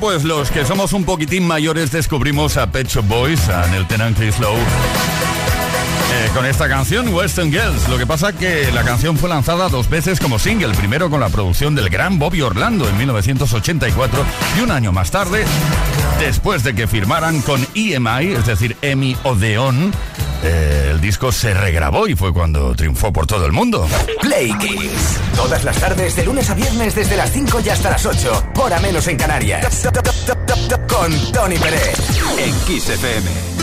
Pues los que somos un poquitín mayores descubrimos a Pet Shop Boys, a Nelton and Chris Lowe. Eh, con esta canción Western Girls. Lo que pasa que la canción fue lanzada dos veces como single, primero con la producción del gran Bobby Orlando en 1984 y un año más tarde, después de que firmaran con EMI, es decir, EMI Odeon, eh, el disco se regrabó y fue cuando triunfó por todo el mundo. Play Kiss. Todas las tardes, de lunes a viernes, desde las 5 y hasta las 8. Hora menos en Canarias. Con Tony Pérez. En Kiss FM.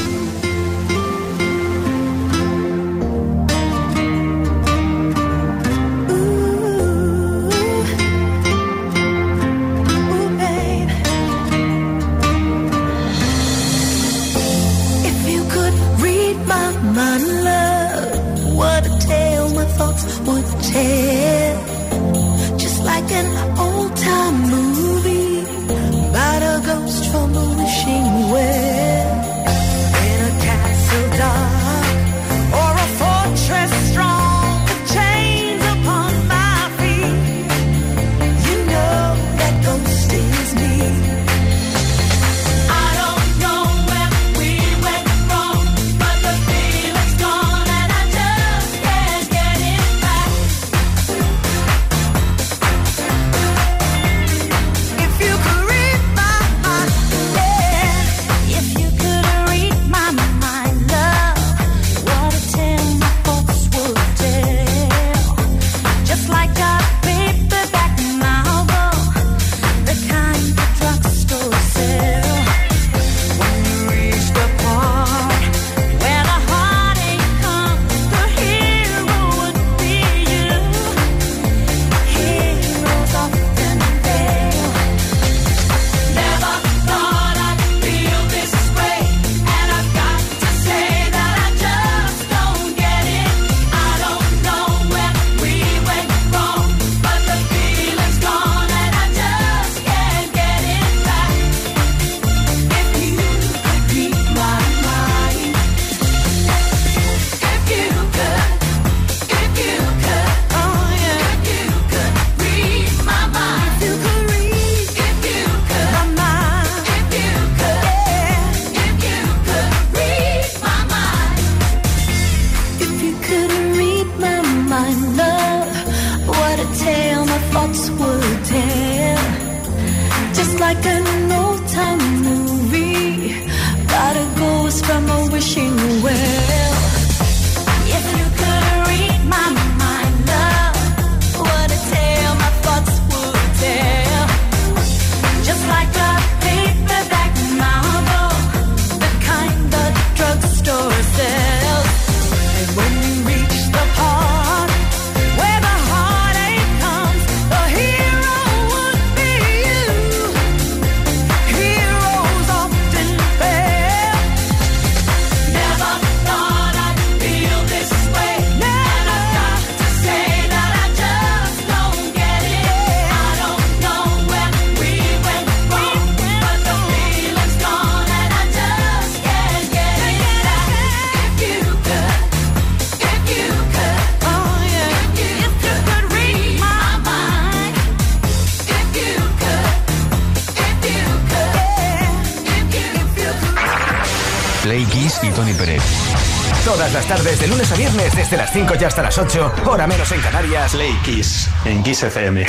Desde las 5 y hasta las 8, hora menos en Canarias. Play Kiss en Kiss FM.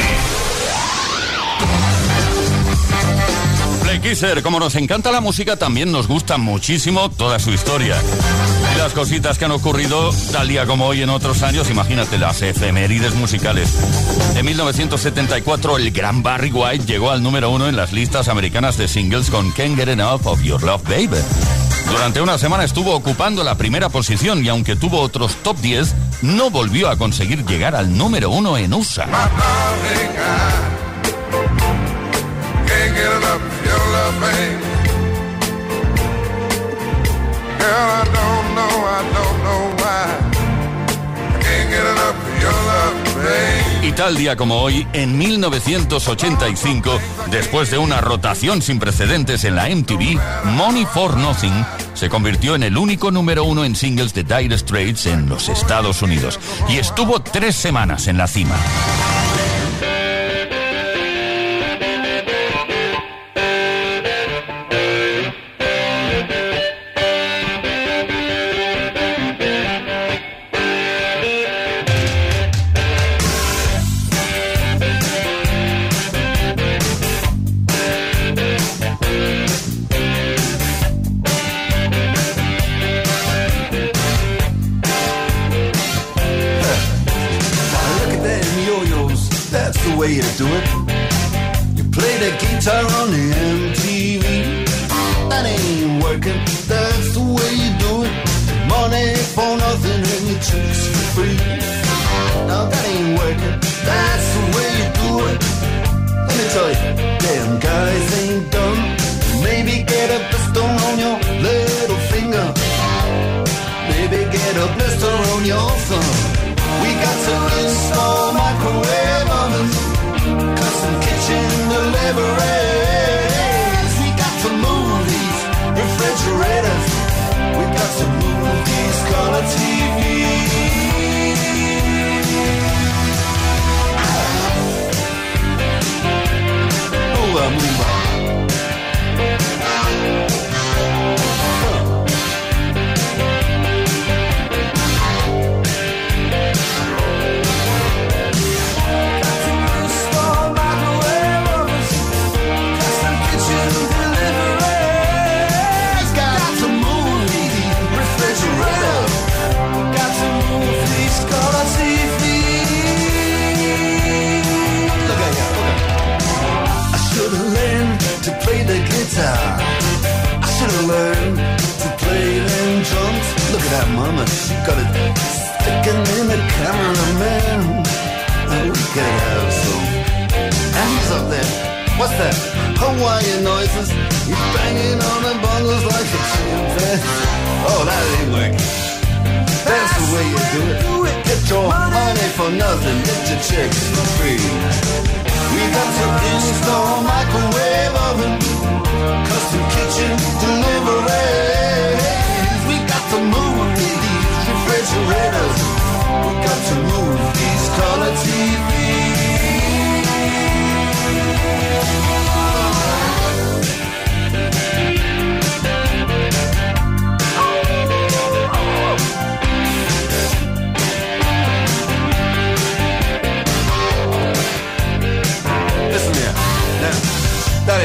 Play Kisser, como nos encanta la música, también nos gusta muchísimo toda su historia. Y las cositas que han ocurrido tal día como hoy en otros años, imagínate las efemérides musicales. En 1974, el gran Barry White llegó al número uno en las listas americanas de singles con Can't Get Enough of Your Love Baby. Durante una semana estuvo ocupando la primera posición y aunque tuvo otros top 10, no volvió a conseguir llegar al número uno en USA. Y tal día como hoy, en 1985, después de una rotación sin precedentes en la MTV, Money for Nothing se convirtió en el único número uno en singles de Dire Straits en los Estados Unidos y estuvo tres semanas en la cima.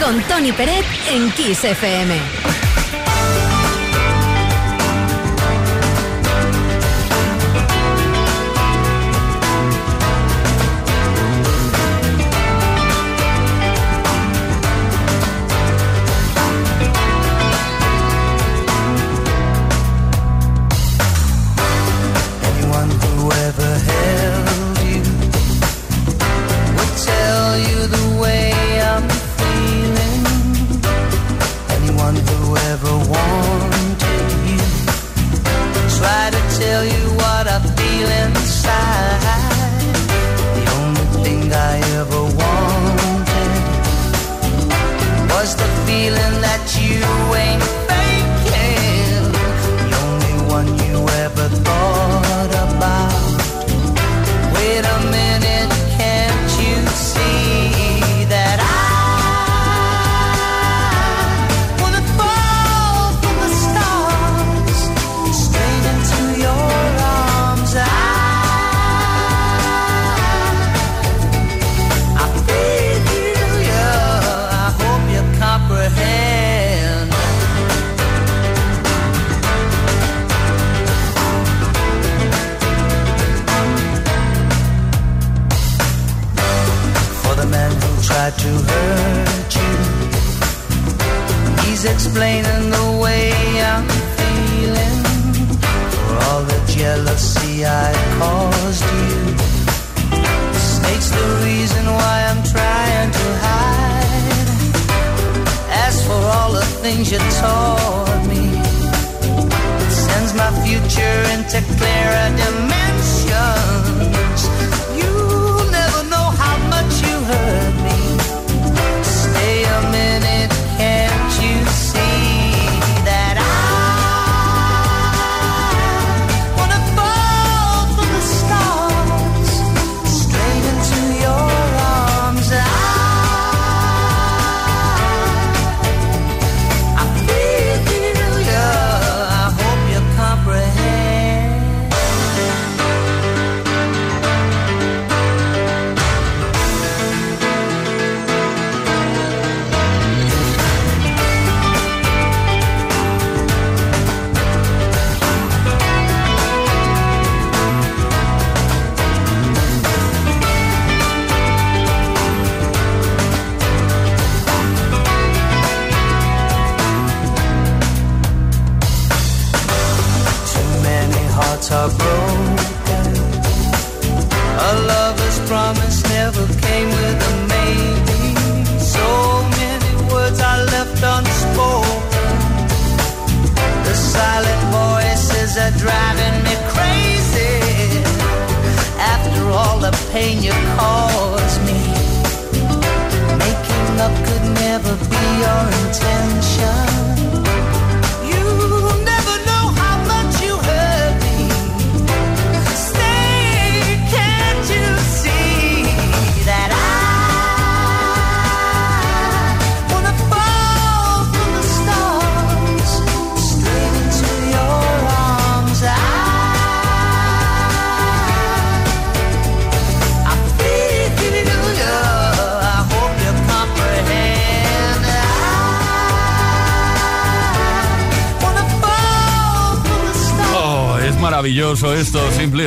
Con Tony Peret en Kiss FM.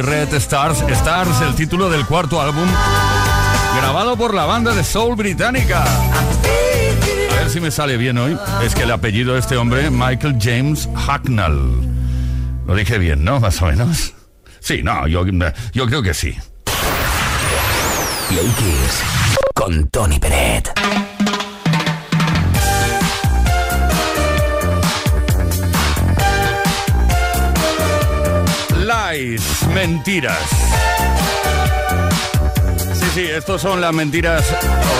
Red Stars. Stars, el título del cuarto álbum, grabado por la banda de soul británica. A ver si me sale bien hoy. Es que el apellido de este hombre, Michael James Hacknell. Lo dije bien, ¿no? Más o menos. Sí, no, yo, yo creo que sí. Con Tony Peret. Mentiras. Sí, sí, estos son las mentiras,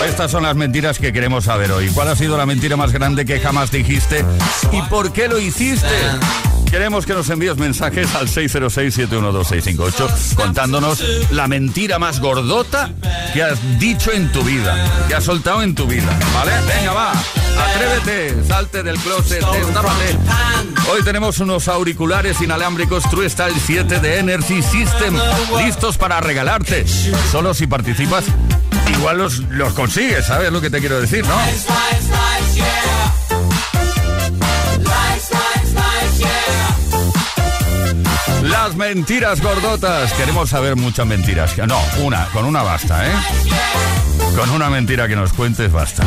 o estas son las mentiras que queremos saber hoy. ¿Cuál ha sido la mentira más grande que jamás dijiste y por qué lo hiciste? Queremos que nos envíes mensajes al 606-712-658 contándonos la mentira más gordota que has dicho en tu vida, que has soltado en tu vida. ¿Vale? Venga, va. Atrévete, salte del closet, destápate. Hoy tenemos unos auriculares inalámbricos True Style 7 de Energy System listos para regalarte. Solo si participas, igual los, los consigues, ¿sabes lo que te quiero decir, no? Las mentiras gordotas. Queremos saber muchas mentiras. No, una, con una basta, ¿eh? Con una mentira que nos cuentes basta.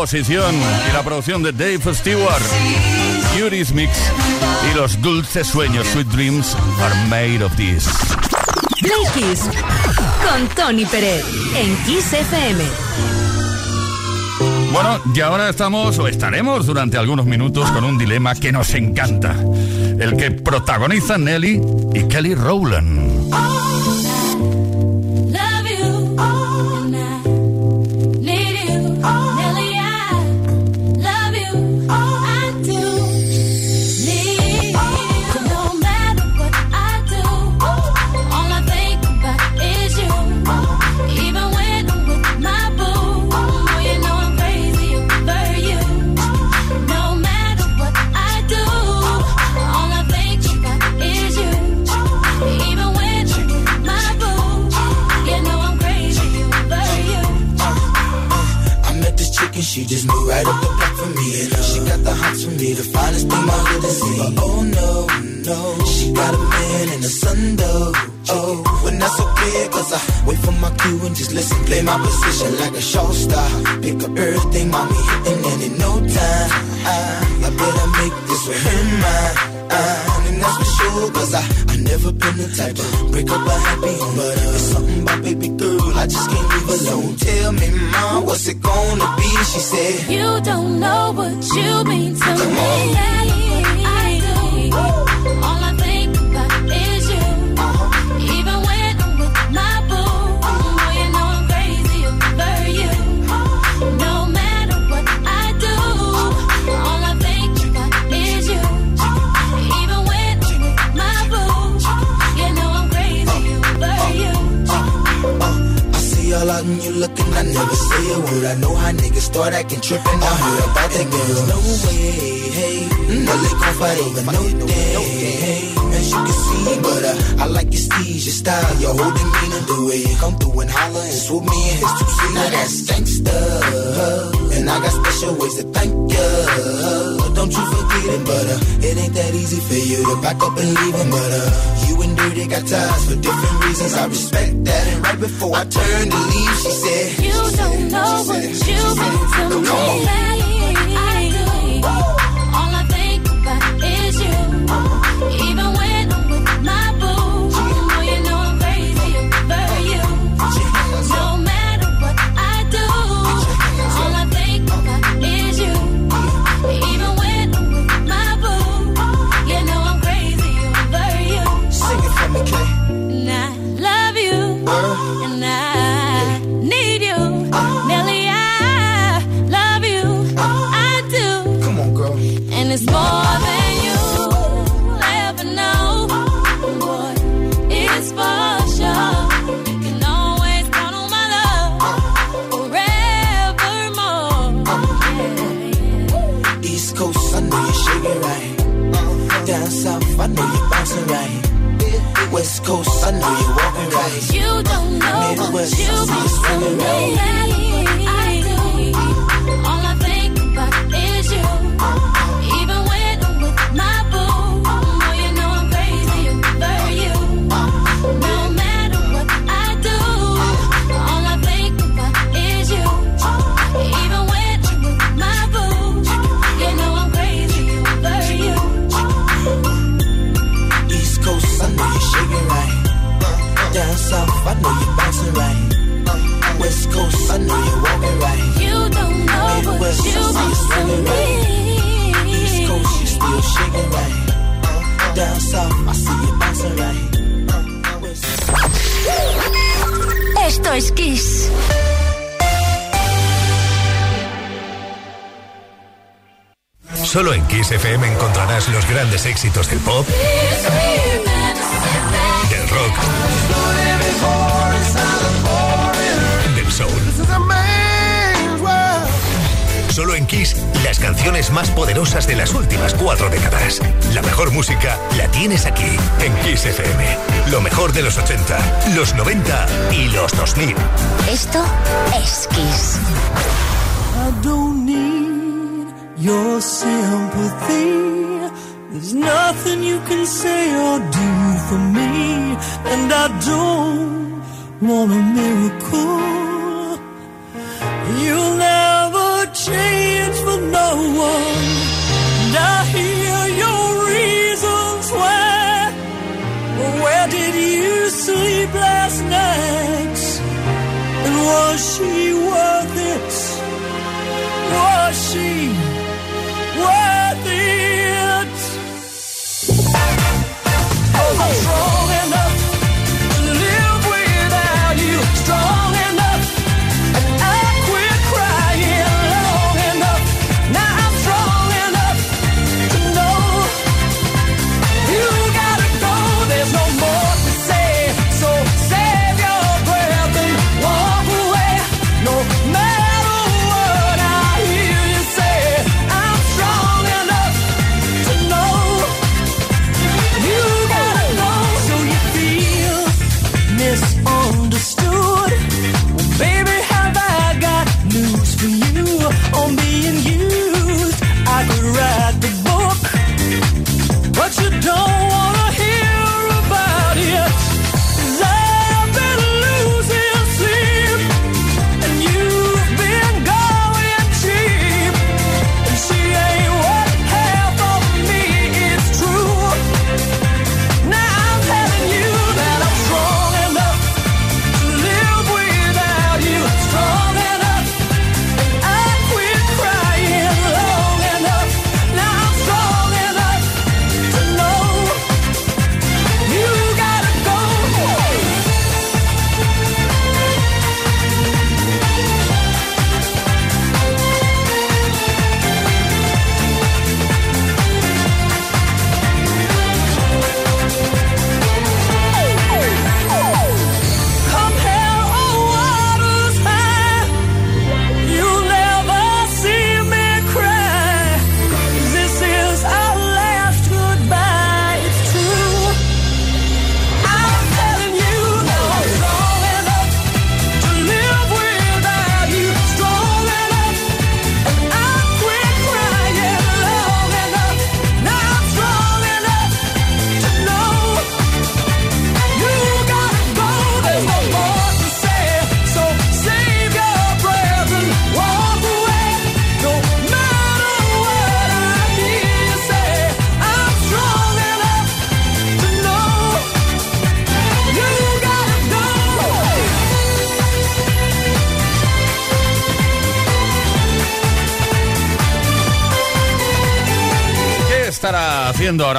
Composición y la producción de Dave Stewart, Yuri's Mix y los dulces sueños, Sweet Dreams, are made of this. Play Kiss con Tony Pérez en Kiss FM. Bueno, y ahora estamos o estaremos durante algunos minutos con un dilema que nos encanta, el que protagonizan Nelly y Kelly Rowland. My position like a show star. Pick up everything, mommy, and in no time, I, I better make this with her mine. And that's for sure, cause I, I never been the type to break up a happy home. But uh, it's something about baby girl, I just can't leave alone. Tell me, mom, what's it gonna be? She said, You don't know what you mean to Come me. on. And you looking, I never say a word. I know how niggas start acting tripping. I heard about that girl. No way, hey. No, they gon' fight over no day, hey. As you can see, but uh, I like your steez, your style, your whole demeanor, the way you come through and holler and swoop me in his two seat. Now that's gangsta, and I got special ways to thank ya. Don't you it, but uh, it ain't that easy for you to back up and leave him. But uh, you and Dirty got ties for different reasons. I respect that. And right before I turned to leave, she said, You don't know what you mean to me. I do. Coast, I know you're walking right. You don't know what Midwest, you I see you mean to swinging me. Down south, I know you're bouncing right. West Coast, I know you're walking right. You don't know what Midwest, you I see you mean swinging to right. me. East Coast, you're still shaking right. Down south, I see you bouncing right. West Esto es Kiss. Solo en Kiss FM encontrarás los grandes éxitos del pop, Solo en Kiss, las canciones más poderosas de las últimas cuatro décadas. La mejor música la tienes aquí, en Kiss FM. Lo mejor de los 80, los 90 y los 2000. Esto es Kiss. I don't need your sympathy. There's nothing you can say or do for me, and I don't want a miracle. You'll never change for no one. And I hear your reasons why. Where did you sleep last night? And was she worth it? Was she?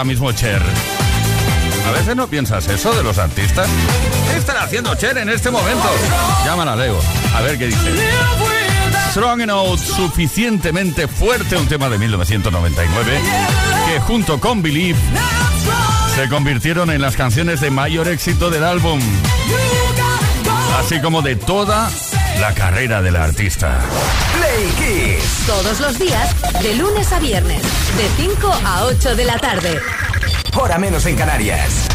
mismo Cher. A veces no piensas eso de los artistas. ¿Qué estará haciendo Cher en este momento? Llámala, Leo. A ver qué dice. Strong Enough, suficientemente fuerte, un tema de 1999, que junto con Believe se convirtieron en las canciones de mayor éxito del álbum, así como de toda la carrera del artista. Play Kiss. Todos los días, de lunes a viernes, de 5 a 8 de la tarde. Hora menos en Canarias.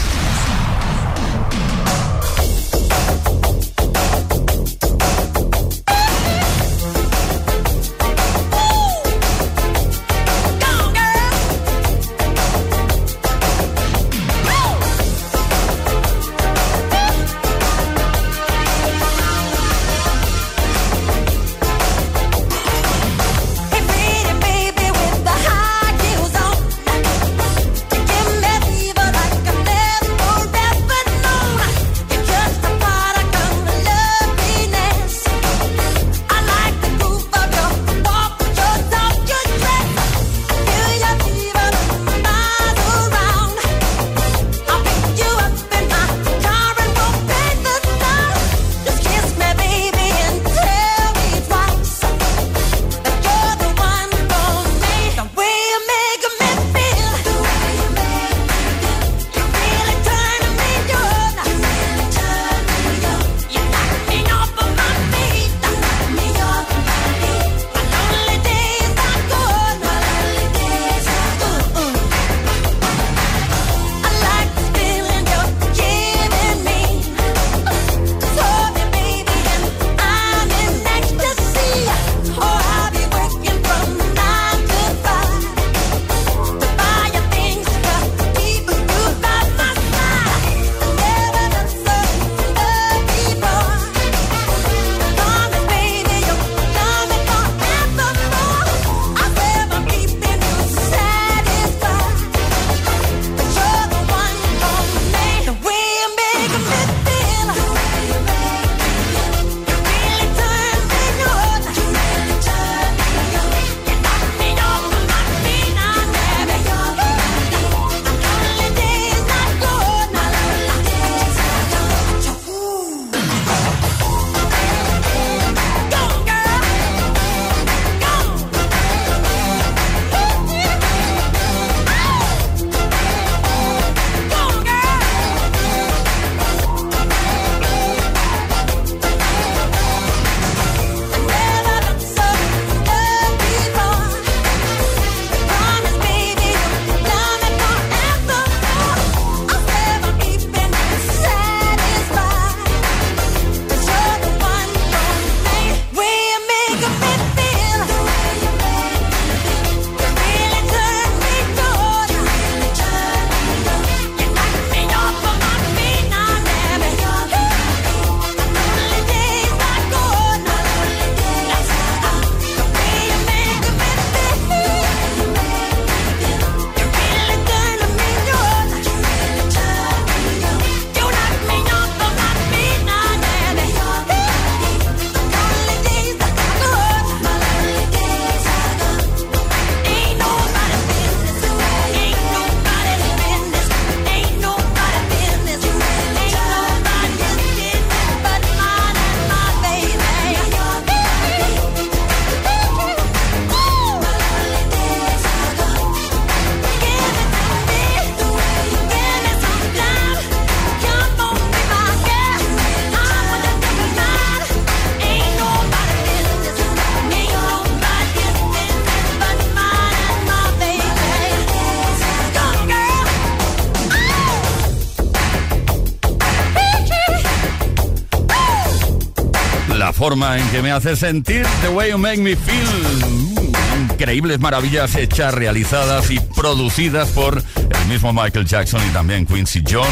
Forma en que me hace sentir, The Way You Make Me Feel. Mm, Increíbles maravillas hechas, realizadas y producidas por el mismo Michael Jackson y también Quincy Jones.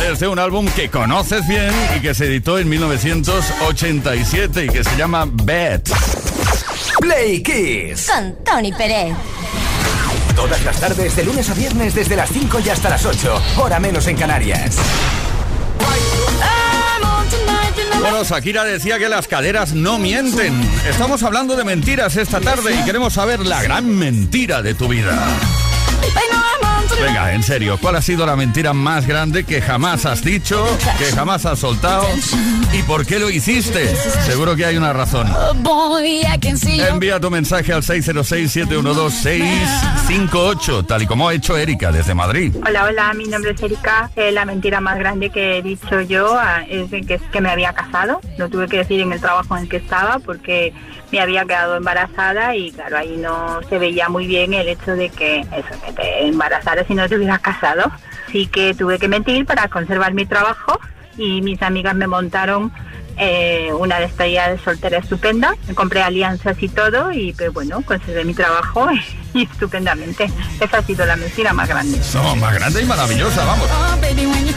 Desde un álbum que conoces bien y que se editó en 1987 y que se llama Bad. Play Kiss. Con Tony Pérez. Todas las tardes, de lunes a viernes, desde las 5 y hasta las 8. Hora menos en Canarias. Bueno, Shakira decía que las caderas no mienten. Estamos hablando de mentiras esta tarde y queremos saber la gran mentira de tu vida. Venga, en serio, ¿cuál ha sido la mentira más grande que jamás has dicho, que jamás has soltado y por qué lo hiciste? Seguro que hay una razón. Envía tu mensaje al 606-712-658, tal y como ha hecho Erika desde Madrid. Hola, hola, mi nombre es Erika. Eh, la mentira más grande que he dicho yo ah, es que, es que me había casado. Lo tuve que decir en el trabajo en el que estaba porque me había quedado embarazada y claro, ahí no se veía muy bien el hecho de que eso, que te embarazaras y no te hubieras casado. Así que tuve que mentir para conservar mi trabajo y mis amigas me montaron eh, una despedida de soltera estupenda. Me compré alianzas y todo y pues bueno, conservé mi trabajo y estupendamente. Esa ha sido la mentira más grande. No, más grande y maravillosa, vamos.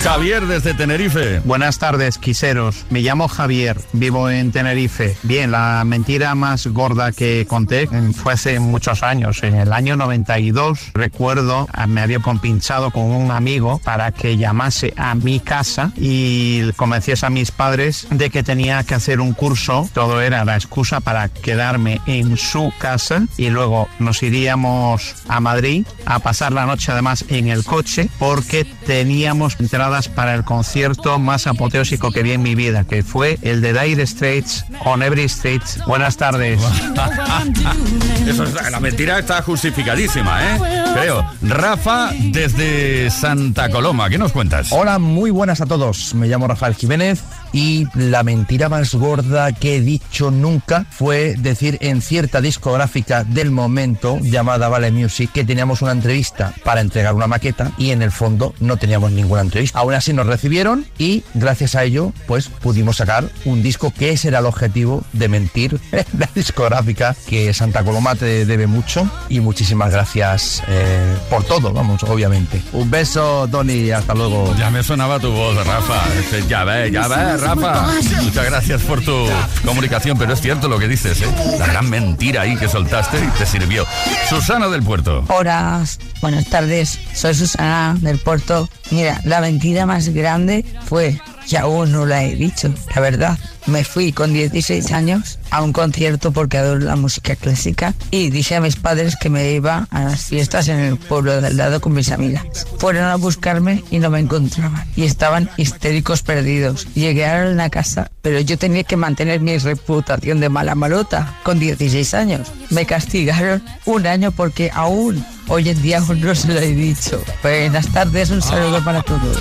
Javier desde Tenerife. Buenas tardes, quiseros. Me llamo Javier, vivo en Tenerife. Bien, la mentira más gorda que conté fue hace muchos años. En el año 92, recuerdo, ah, me había compinchado con un amigo para que llamase a mi casa y convenciese a mis padres de que tenía que hacer un curso. Todo era la excusa para quedarme en su casa y luego nos iríamos a Madrid a pasar la noche además en el coche porque teníamos entradas para el concierto más apoteósico que vi en mi vida, que fue el de Dire Straits on Every Street. Buenas tardes. Eso es- la mentira está justificadísima, ¿eh? Creo. Rafa desde Santa Coloma, ¿qué nos cuentas? Hola, muy buenas a todos. Me llamo Rafael Jiménez y la mentira más gorda que he dicho nunca fue decir en cierta discográfica del momento llamada Vale Music que teníamos una entrevista para entregar una maqueta y en el fondo no teníamos ninguna entrevista. Aún así nos recibieron y gracias a ello pues pudimos sacar un disco que ese era el objetivo de mentir en la discográfica que Santa Coloma te debe mucho y muchísimas gracias eh, por todo, vamos, obviamente. Un beso, Tony, hasta luego. Ya me sonaba tu voz, Rafa. Este, Ya ves, ya ves, Rafa. Muchas gracias por tu comunicación, pero es cierto lo que dices, ¿eh? La gran mentira ahí que soltaste y te sirvió. Susana del Puerto. Hola, buenas tardes. Soy Susana del Puerto. Mira, la mentira más grande fue, que aún no la he dicho, la verdad. Me fui con 16 años a un concierto porque adoro la música clásica y dije a mis padres que me iba a las fiestas en el pueblo de al lado con mis amigas. Fueron a buscarme y no me encontraban y estaban histéricos perdidos. Llegaron a casa, pero yo tenía que mantener mi reputación de mala malota con 16 años. Me castigaron un año porque aún hoy en día no se lo he dicho. Buenas tardes, un saludo para todos.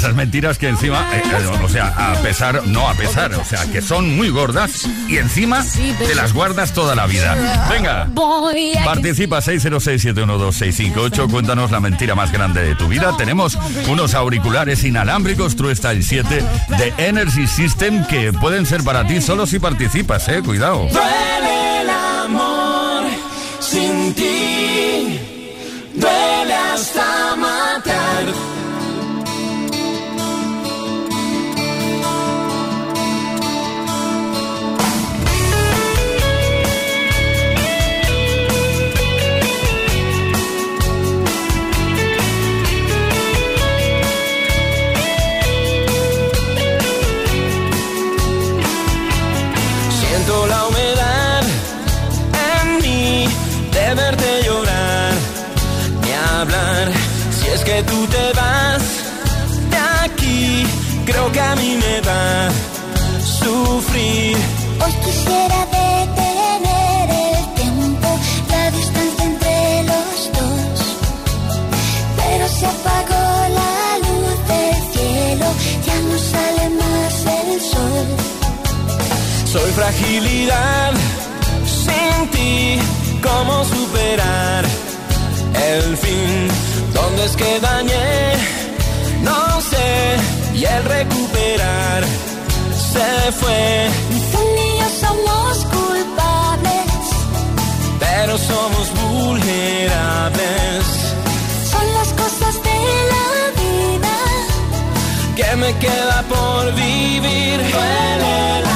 Esas mentiras que encima, eh, eh, o sea, a pesar, no a pesar, o sea, que son muy gordas y encima te las guardas toda la vida. Venga, participa 606-712-658, cuéntanos la mentira más grande de tu vida. Tenemos unos auriculares inalámbricos True Style 7 de Energy System que pueden ser para ti solo si participas, eh, cuidado. Duele el amor sin ti, duele hasta matar. Creo que a mí me va a sufrir. Hoy quisiera detener el tiempo, la distancia entre los dos. Pero se apagó la luz del cielo, ya no sale más el sol. Soy fragilidad sin ti, ¿cómo superar el fin? ¿Dónde es que dañé? No sé, y el recuperar se fue. Tú ni yo somos culpables, pero somos vulnerables. son las cosas de la vida. que me queda por vivir. Duele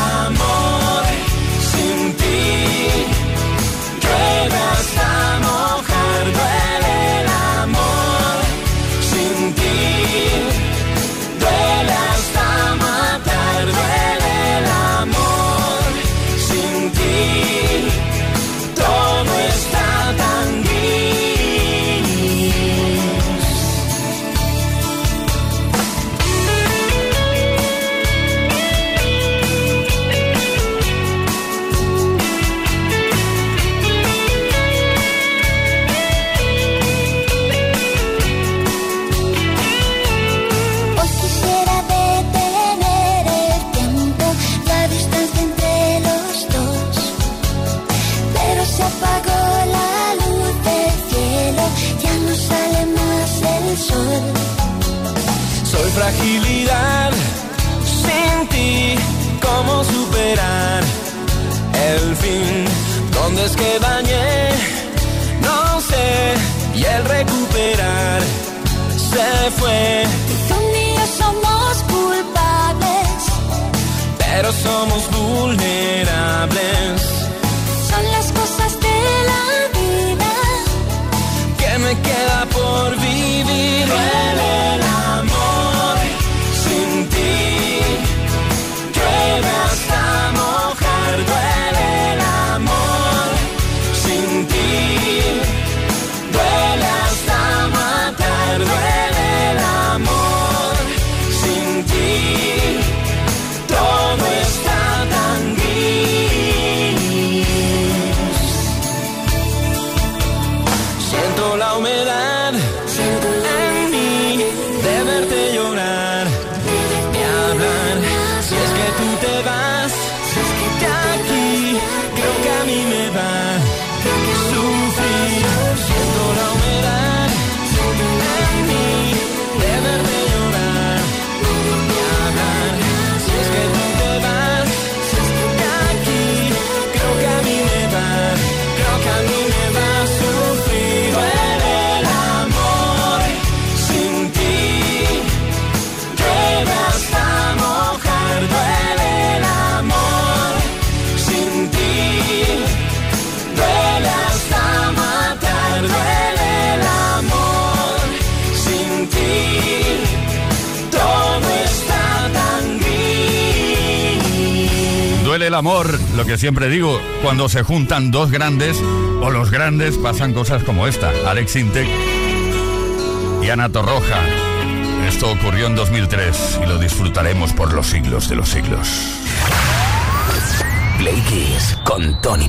fragilidad sin ti. ¿Cómo superar el fin? ¿Dónde es que dañé? No sé. Y el recuperar se fue. Tú ni yo somos culpables, Pero somos vulnerables. son las cosas de la vida. que me queda por vivir? Duele amor, lo que siempre digo, cuando se juntan dos grandes o los grandes pasan cosas como esta. Alex Intec y Ana Torroja. Esto ocurrió en 2003 y lo disfrutaremos por los siglos de los siglos. Con Tony.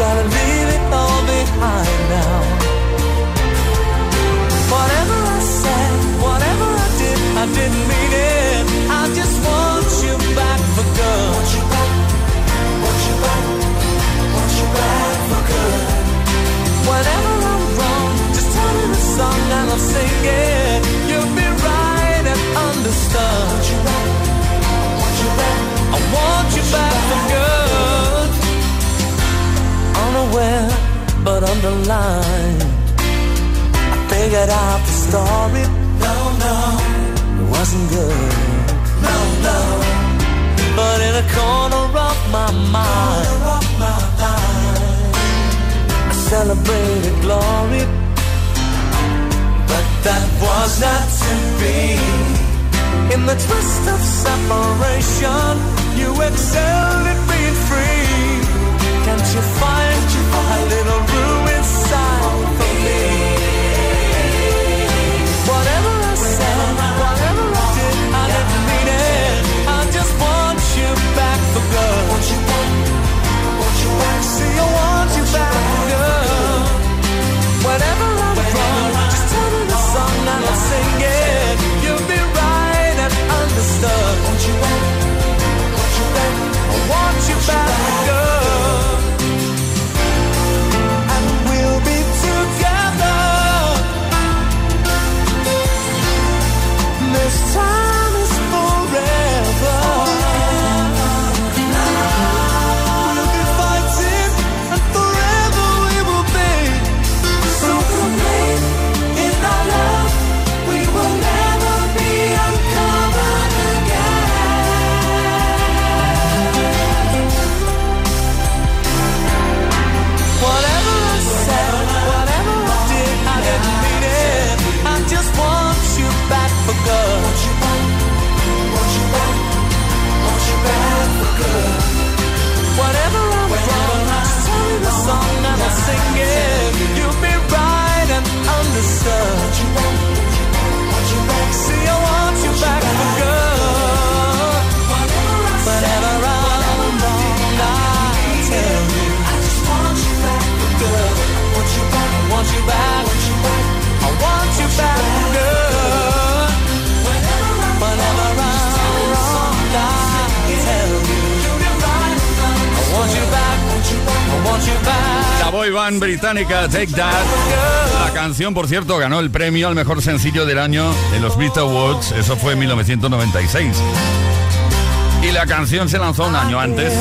gotta leave it all behind now. Whatever I said, whatever I did, I didn't mean it. Take That. La canción, por cierto, ganó el premio al mejor sencillo del año en los Brit Awards. Eso fue en 1996. Y la canción se lanzó un año antes.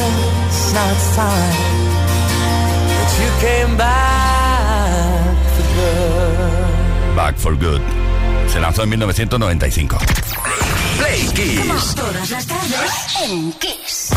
Back for Good. Se lanzó en 1995. Play Kiss.